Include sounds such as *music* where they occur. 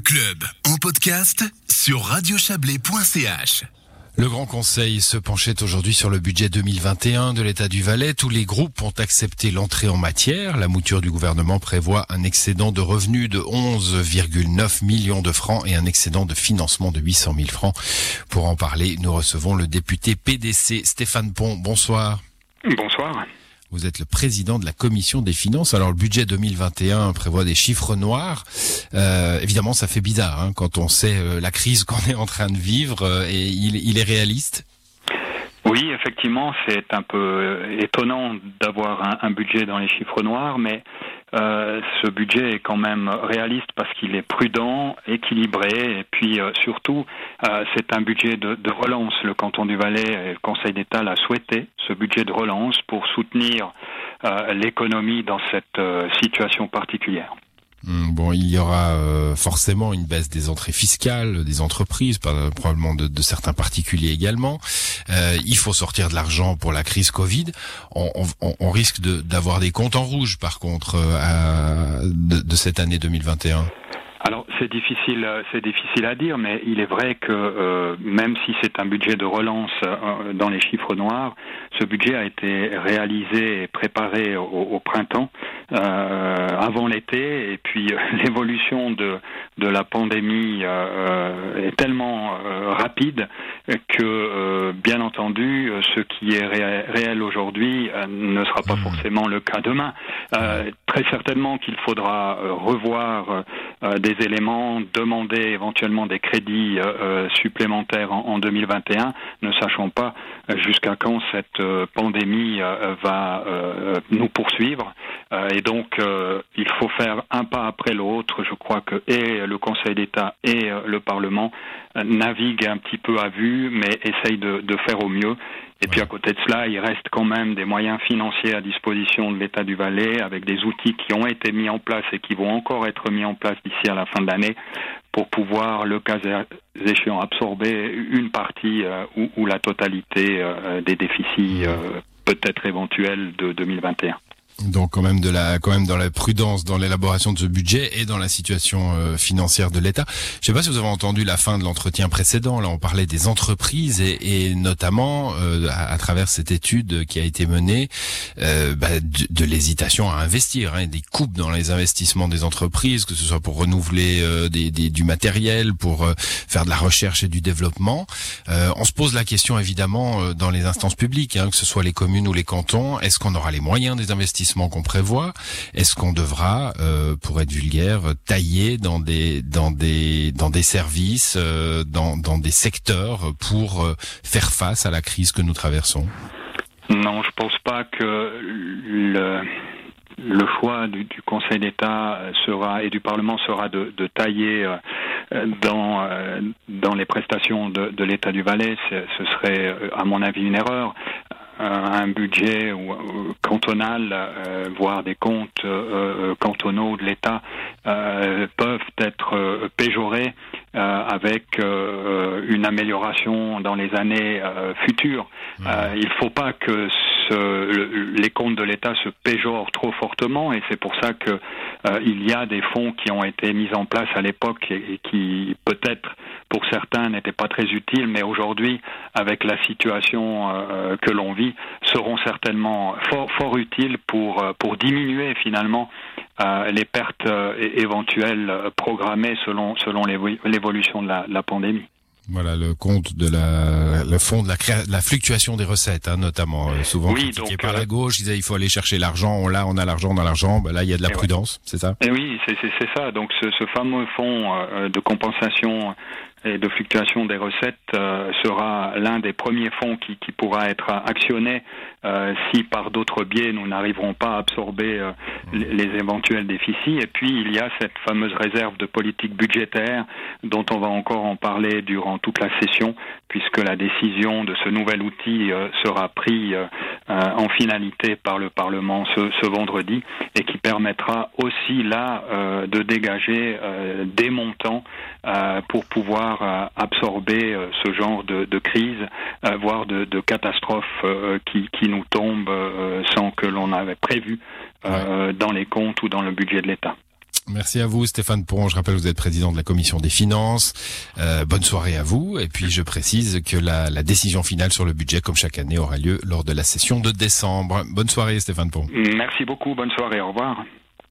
club en podcast sur radiochablais.ch. Le Grand Conseil se penchait aujourd'hui sur le budget 2021 de l'État du Valais. Tous les groupes ont accepté l'entrée en matière. La mouture du gouvernement prévoit un excédent de revenus de 11,9 millions de francs et un excédent de financement de 800 000 francs. Pour en parler, nous recevons le député PDC Stéphane Pont. Bonsoir. Bonsoir. Vous êtes le président de la commission des finances. Alors le budget 2021 prévoit des chiffres noirs. Euh, évidemment, ça fait bizarre hein, quand on sait euh, la crise qu'on est en train de vivre. Euh, et il, il, est réaliste. Oui, effectivement, c'est un peu étonnant d'avoir un, un, budget dans les chiffres noirs, mais euh, ce budget est quand même réaliste parce qu'il est prudent, équilibré, et puis euh, surtout, euh, c'est un budget de, de, relance. Le canton du Valais et le Conseil d'État l'a souhaité, ce budget de relance, pour soutenir euh, l'économie dans cette situation particulière. Hmm, bon, il y aura euh, forcément une baisse des entrées fiscales des entreprises, probablement de, certains particuliers également. Euh, il faut sortir de l'argent pour la crise Covid. On, on, on risque d'avoir des comptes en rouge, par contre, euh, de, de cette année 2021. Alors c'est difficile, c'est difficile à dire, mais il est vrai que euh, même si c'est un budget de relance euh, dans les chiffres noirs, ce budget a été réalisé et préparé au, au printemps, euh, avant l'été, et puis *laughs* l'évolution de de la pandémie euh, est tellement euh, rapide que, bien entendu, ce qui est ré réel aujourd'hui ne sera pas mmh. forcément le cas demain. très certainement qu'il faudra revoir des éléments, demander éventuellement des crédits euh, euh supplémentaires en, en, 2021, ne sachant pas euh, jusqu'à quand cette euh, pandémie va nous poursuivre. et donc, il faut faire un pas après l'autre. Je crois que et le Conseil d'État et le Parlement naviguent un petit peu à vue, mais essayent de, de faire au mieux. Et puis à côté de cela, il reste quand même des moyens financiers à disposition de l'État du Valais, avec des outils qui ont été mis en place et qui vont encore être mis en place d'ici à la fin de l'année, pour pouvoir, le cas échéant, absorber une partie euh, ou, ou, la totalité euh, des déficits euh, peut-être éventuels de 2021. Donc quand même de la quand même dans la prudence dans l'élaboration de ce budget et dans la situation euh, financière de l'État. Je sais pas si vous avez entendu la fin de l'entretien précédent. Là, on parlait des entreprises et, et notamment euh, à, à, travers cette étude qui a été menée euh, bah, de, de l'hésitation à investir, hein, des coupes dans les investissements des entreprises, que ce soit pour renouveler euh, des, des, du matériel, pour euh, faire de la recherche et du développement. on se pose la question évidemment dans les instances publiques, hein, que ce soit les communes ou les cantons, est-ce qu'on aura les moyens des investissements qu'on prévoit Est-ce qu'on devra, euh, pour être vulgaire, tailler dans des dans des dans des services, euh, dans des secteurs pour euh, faire face à la crise que nous traversons? Non, je pense pas que le choix du, Conseil d'État sera et du Parlement sera de, tailler dans dans les prestations de, de l'État du Valais. Ce serait, à mon avis, une erreur un budget cantonal, euh, voire des comptes euh, cantonaux de l'État, euh, peuvent être péjorés avec une amélioration dans les années futures. Mmh. il ne faut pas que ce, les comptes de l'État se péjorent trop fortement et c'est pour ça que il y a des fonds qui ont été mis en place à l'époque et, et, qui peut-être pour certains n'étaient pas très utiles, mais aujourd'hui, avec la situation euh, que l'on vit, seront certainement fort, fort utiles pour, euh, pour diminuer finalement euh, les pertes euh, éventuelles programmées selon, selon l'évolution de la, la pandémie. Voilà le compte de la le fond de la, la fluctuation des recettes, hein, notamment euh, souvent oui, critiqué donc, par la gauche. Ils disaient il faut aller chercher l'argent. On l'a, on a l'argent, on a l'argent. Ben là, il y a de la prudence, ouais. c'est ça? Et Oui, c'est ça. Donc ce, ce fameux fonds euh, de compensation et de fluctuation des recettes euh, sera l'un des premiers fonds qui, qui pourra être actionné euh, si par d'autres biais nous n'arriverons pas à absorber euh, les, les, éventuels déficits. Et puis il y a cette fameuse réserve de politique budgétaire dont on va encore en parler durant toute la session, puisque la décision de ce nouvel outil euh, sera prise euh, en finalité par le Parlement ce, ce, vendredi et qui permettra aussi là euh, de dégager des montants pour pouvoir absorber ce genre de, de crise, voire de, de catastrophes qui, qui nous tombent sans que l'on avait prévu ouais. dans les comptes ou dans le budget de l'État. Merci à vous Stéphane Pont. Je rappelle, vous êtes président de la commission des finances. Euh, bonne soirée à vous. Et puis je précise que la, la, décision finale sur le budget, comme chaque année, aura lieu lors de la session de décembre. Bonne soirée Stéphane Pont. Merci beaucoup. Bonne soirée. Au revoir.